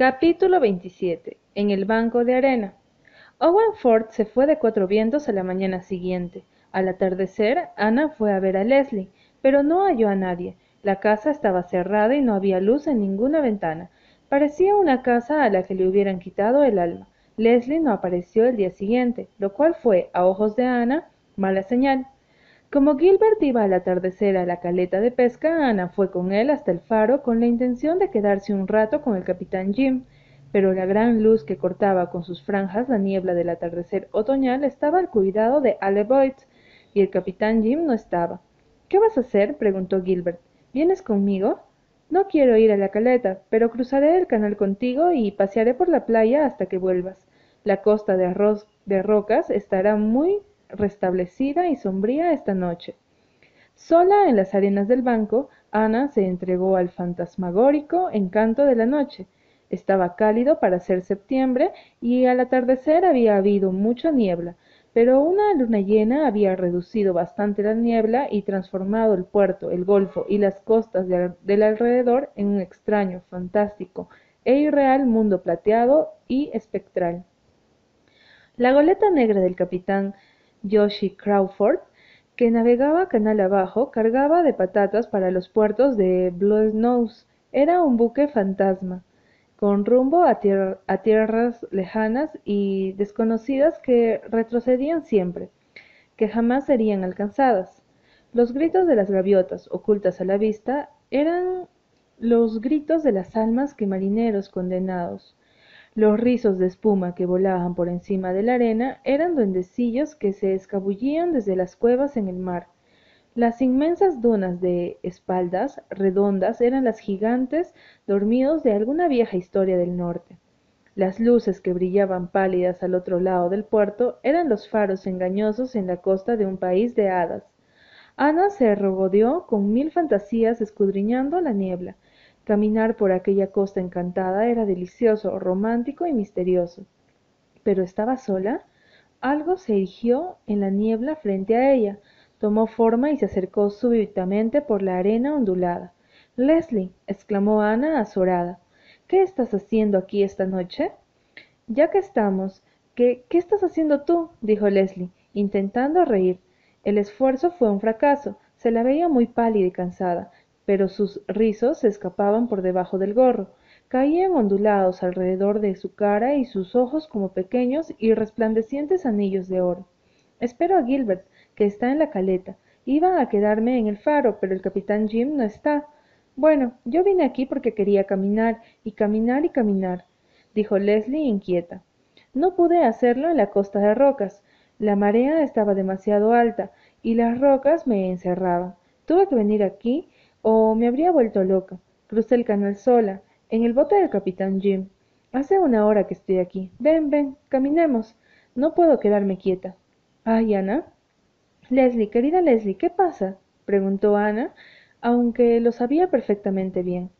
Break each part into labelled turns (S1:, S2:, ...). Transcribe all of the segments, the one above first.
S1: Capítulo 27. En el banco de arena. Owen Ford se fue de Cuatro Vientos a la mañana siguiente. Al atardecer, Ana fue a ver a Leslie, pero no halló a nadie. La casa estaba cerrada y no había luz en ninguna ventana. Parecía una casa a la que le hubieran quitado el alma. Leslie no apareció el día siguiente, lo cual fue, a ojos de Ana, mala señal. Como Gilbert iba al atardecer a la caleta de pesca, Ana fue con él hasta el faro con la intención de quedarse un rato con el capitán Jim, pero la gran luz que cortaba con sus franjas la niebla del atardecer otoñal estaba al cuidado de Ale y el capitán Jim no estaba. ¿Qué vas a hacer? preguntó Gilbert. ¿Vienes conmigo? No quiero ir a la caleta, pero cruzaré el canal contigo y pasearé por la playa hasta que vuelvas. La costa de, arroz, de rocas estará muy restablecida y sombría esta noche. Sola en las arenas del banco, Ana se entregó al fantasmagórico encanto de la noche. Estaba cálido para ser septiembre y al atardecer había habido mucha niebla, pero una luna llena había reducido bastante la niebla y transformado el puerto, el golfo y las costas del alrededor en un extraño, fantástico e irreal mundo plateado y espectral. La goleta negra del capitán Joshi Crawford, que navegaba canal abajo, cargaba de patatas para los puertos de Nose. Era un buque fantasma, con rumbo a, a tierras lejanas y desconocidas que retrocedían siempre, que jamás serían alcanzadas. Los gritos de las gaviotas, ocultas a la vista, eran los gritos de las almas que marineros condenados los rizos de espuma que volaban por encima de la arena eran duendecillos que se escabullían desde las cuevas en el mar. Las inmensas dunas de espaldas redondas eran las gigantes dormidos de alguna vieja historia del norte. Las luces que brillaban pálidas al otro lado del puerto eran los faros engañosos en la costa de un país de hadas. Ana se regodeó con mil fantasías escudriñando la niebla, Caminar por aquella costa encantada era delicioso, romántico y misterioso. Pero estaba sola. Algo se erigió en la niebla frente a ella, tomó forma y se acercó súbitamente por la arena ondulada. Leslie, exclamó Ana azorada, ¿qué estás haciendo aquí esta noche? Ya que estamos, ¿qué, qué estás haciendo tú? dijo Leslie, intentando reír. El esfuerzo fue un fracaso. Se la veía muy pálida y cansada pero sus rizos se escapaban por debajo del gorro, caían ondulados alrededor de su cara y sus ojos como pequeños y resplandecientes anillos de oro. Espero a Gilbert, que está en la caleta. Iba a quedarme en el faro, pero el capitán Jim no está. Bueno, yo vine aquí porque quería caminar, y caminar y caminar, dijo Leslie inquieta. No pude hacerlo en la costa de rocas. La marea estaba demasiado alta, y las rocas me encerraban. Tuve que venir aquí o me habría vuelto loca. Crucé el canal sola, en el bote del capitán Jim. Hace una hora que estoy aquí. Ven, ven, caminemos. No puedo quedarme quieta. Ay, Ana. Leslie, querida Leslie, ¿qué pasa? preguntó Ana, aunque lo sabía perfectamente bien.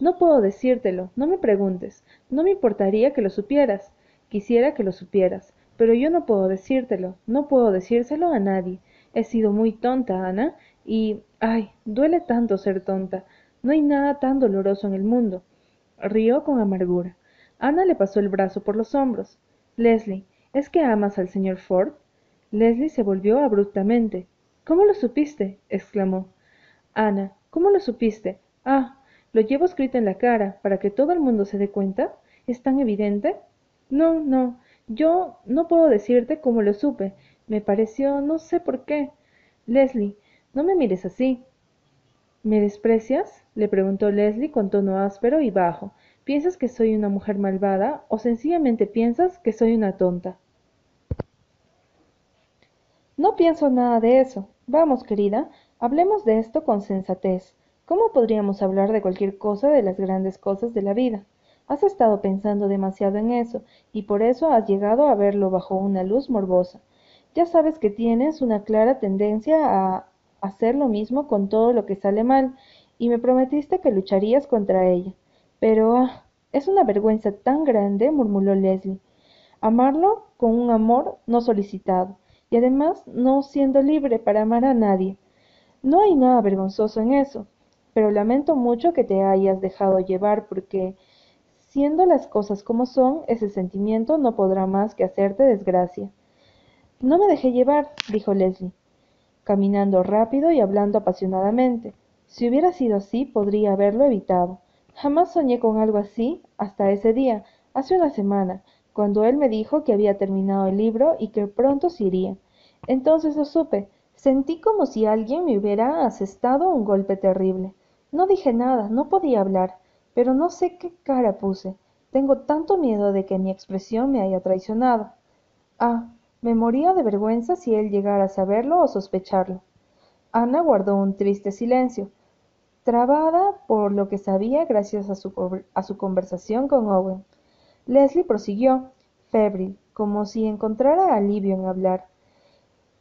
S1: No puedo decírtelo, no me preguntes. No me importaría que lo supieras. Quisiera que lo supieras, pero yo no puedo decírtelo, no puedo decírselo a nadie. He sido muy tonta, Ana, y, ay, duele tanto ser tonta. No hay nada tan doloroso en el mundo. Rió con amargura. Ana le pasó el brazo por los hombros. Leslie, ¿es que amas al señor Ford? Leslie se volvió abruptamente. ¿Cómo lo supiste? exclamó. Ana, ¿cómo lo supiste? Ah, lo llevo escrito en la cara, para que todo el mundo se dé cuenta. ¿Es tan evidente? No, no. Yo no puedo decirte cómo lo supe. Me pareció, no sé por qué. Leslie, no me mires así. ¿Me desprecias? le preguntó Leslie con tono áspero y bajo. ¿Piensas que soy una mujer malvada o sencillamente piensas que soy una tonta? No pienso nada de eso. Vamos, querida, hablemos de esto con sensatez. ¿Cómo podríamos hablar de cualquier cosa de las grandes cosas de la vida? Has estado pensando demasiado en eso, y por eso has llegado a verlo bajo una luz morbosa. Ya sabes que tienes una clara tendencia a hacer lo mismo con todo lo que sale mal, y me prometiste que lucharías contra ella. Pero ah, es una vergüenza tan grande, murmuró Leslie. Amarlo con un amor no solicitado, y además no siendo libre para amar a nadie. No hay nada vergonzoso en eso, pero lamento mucho que te hayas dejado llevar porque Siendo las cosas como son, ese sentimiento no podrá más que hacerte desgracia. No me dejé llevar, dijo Leslie, caminando rápido y hablando apasionadamente. Si hubiera sido así, podría haberlo evitado. Jamás soñé con algo así hasta ese día, hace una semana, cuando él me dijo que había terminado el libro y que pronto se iría. Entonces lo supe. Sentí como si alguien me hubiera asestado un golpe terrible. No dije nada, no podía hablar, pero no sé qué cara puse. Tengo tanto miedo de que mi expresión me haya traicionado. Ah, me moría de vergüenza si él llegara a saberlo o sospecharlo. Ana guardó un triste silencio, trabada por lo que sabía gracias a su, a su conversación con Owen. Leslie prosiguió, febril, como si encontrara alivio en hablar.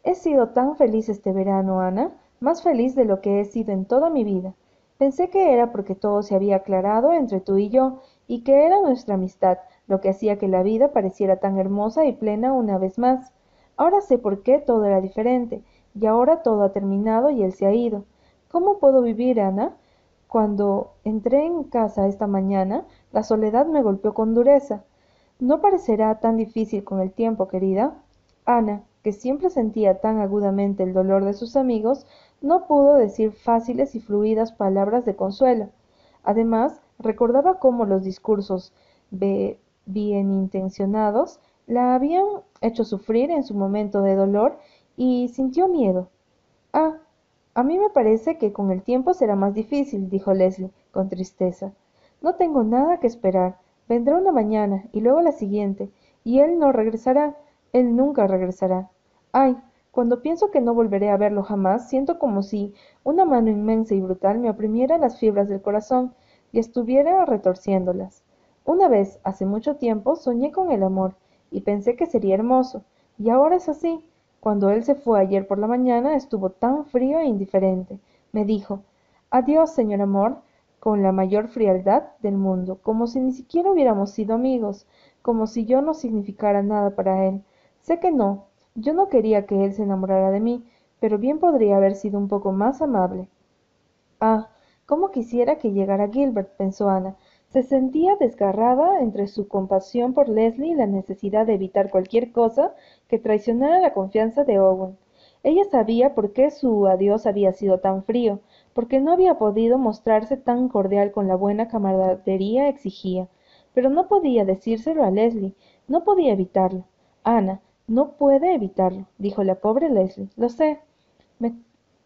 S1: He sido tan feliz este verano, Ana, más feliz de lo que he sido en toda mi vida. Pensé que era porque todo se había aclarado entre tú y yo, y que era nuestra amistad, lo que hacía que la vida pareciera tan hermosa y plena una vez más. Ahora sé por qué todo era diferente, y ahora todo ha terminado y él se ha ido. ¿Cómo puedo vivir, Ana? Cuando entré en casa esta mañana, la soledad me golpeó con dureza. ¿No parecerá tan difícil con el tiempo, querida? Ana, que siempre sentía tan agudamente el dolor de sus amigos, no pudo decir fáciles y fluidas palabras de consuelo. Además, recordaba cómo los discursos bien intencionados la habían hecho sufrir en su momento de dolor y sintió miedo. Ah, a mí me parece que con el tiempo será más difícil, dijo Leslie, con tristeza. No tengo nada que esperar. Vendrá una mañana y luego la siguiente, y él no regresará. Él nunca regresará. Ay, cuando pienso que no volveré a verlo jamás, siento como si una mano inmensa y brutal me oprimiera las fibras del corazón y estuviera retorciéndolas. Una vez, hace mucho tiempo, soñé con el amor, y pensé que sería hermoso, y ahora es así. Cuando él se fue ayer por la mañana estuvo tan frío e indiferente. Me dijo Adiós, señor amor, con la mayor frialdad del mundo, como si ni siquiera hubiéramos sido amigos, como si yo no significara nada para él. Sé que no, yo no quería que él se enamorara de mí, pero bien podría haber sido un poco más amable. Ah, cómo quisiera que llegara Gilbert, pensó Ana, se sentía desgarrada entre su compasión por Leslie y la necesidad de evitar cualquier cosa que traicionara la confianza de Owen. Ella sabía por qué su adiós había sido tan frío, porque no había podido mostrarse tan cordial con la buena camaradería exigía. Pero no podía decírselo a Leslie, no podía evitarlo. Ana, no puede evitarlo, dijo la pobre Leslie. Lo sé. ¿Me,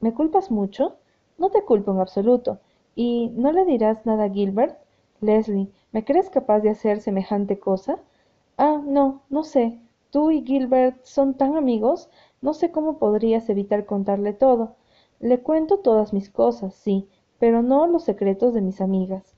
S1: ¿Me culpas mucho? No te culpo en absoluto. ¿Y no le dirás nada a Gilbert? Leslie, ¿me crees capaz de hacer semejante cosa? Ah, no, no sé. Tú y Gilbert son tan amigos, no sé cómo podrías evitar contarle todo. Le cuento todas mis cosas, sí, pero no los secretos de mis amigas.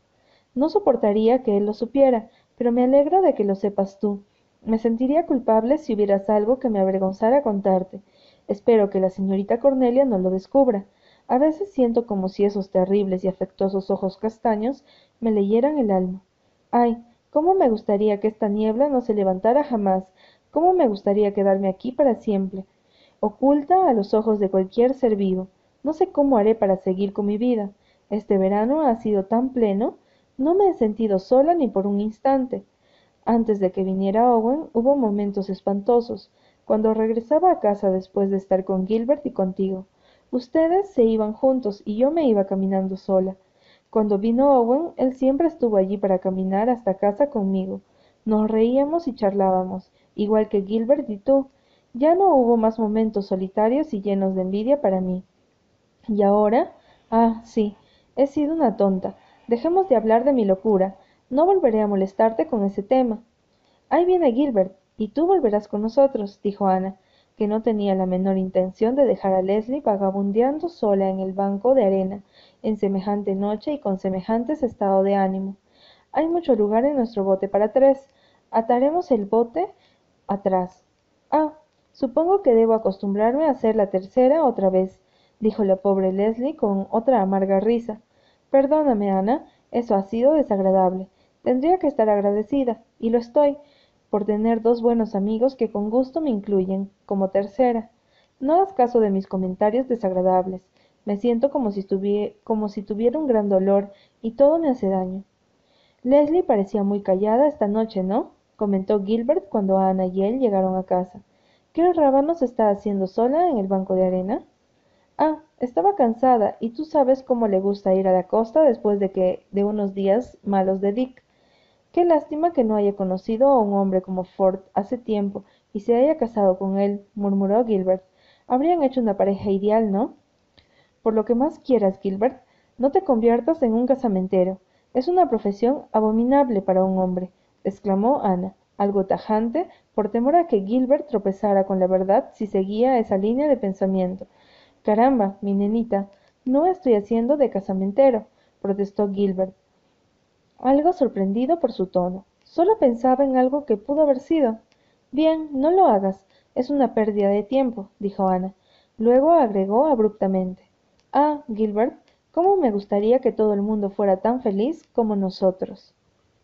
S1: No soportaría que él lo supiera, pero me alegro de que lo sepas tú. Me sentiría culpable si hubieras algo que me avergonzara contarte. Espero que la señorita Cornelia no lo descubra. A veces siento como si esos terribles y afectuosos ojos castaños me leyeran el alma. Ay, cómo me gustaría que esta niebla no se levantara jamás, cómo me gustaría quedarme aquí para siempre, oculta a los ojos de cualquier ser vivo. No sé cómo haré para seguir con mi vida. Este verano ha sido tan pleno, no me he sentido sola ni por un instante. Antes de que viniera Owen hubo momentos espantosos, cuando regresaba a casa después de estar con Gilbert y contigo. Ustedes se iban juntos y yo me iba caminando sola. Cuando vino Owen, él siempre estuvo allí para caminar hasta casa conmigo. Nos reíamos y charlábamos, igual que Gilbert y tú. Ya no hubo más momentos solitarios y llenos de envidia para mí. ¿Y ahora? Ah, sí, he sido una tonta. Dejemos de hablar de mi locura. No volveré a molestarte con ese tema. Ahí viene Gilbert, y tú volverás con nosotros, dijo Ana que no tenía la menor intención de dejar a Leslie vagabundeando sola en el banco de arena, en semejante noche y con semejantes estado de ánimo. Hay mucho lugar en nuestro bote para tres. Ataremos el bote atrás. Ah, supongo que debo acostumbrarme a ser la tercera otra vez, dijo la pobre Leslie con otra amarga risa. Perdóname, Ana, eso ha sido desagradable. Tendría que estar agradecida, y lo estoy, por tener dos buenos amigos que con gusto me incluyen, como tercera. No hagas caso de mis comentarios desagradables. Me siento como si, como si tuviera un gran dolor y todo me hace daño. leslie parecía muy callada esta noche no comentó gilbert cuando ana y él llegaron a casa qué rábanos está haciendo sola en el banco de arena ah estaba cansada y tú sabes cómo le gusta ir a la costa después de que de unos días malos de dick qué lástima que no haya conocido a un hombre como ford hace tiempo y se haya casado con él murmuró gilbert. Habrían hecho una pareja ideal no por lo que más quieras gilbert no te conviertas en un casamentero. Es una profesión abominable para un hombre exclamó ana algo tajante por temor a que gilbert tropezara con la verdad si seguía esa línea de pensamiento. Caramba mi nenita no estoy haciendo de casamentero protestó gilbert algo sorprendido por su tono. Sólo pensaba en algo que pudo haber sido. Bien no lo hagas. Es una pérdida de tiempo dijo ana. Luego agregó abruptamente. Ah gilbert cómo me gustaría que todo el mundo fuera tan feliz como nosotros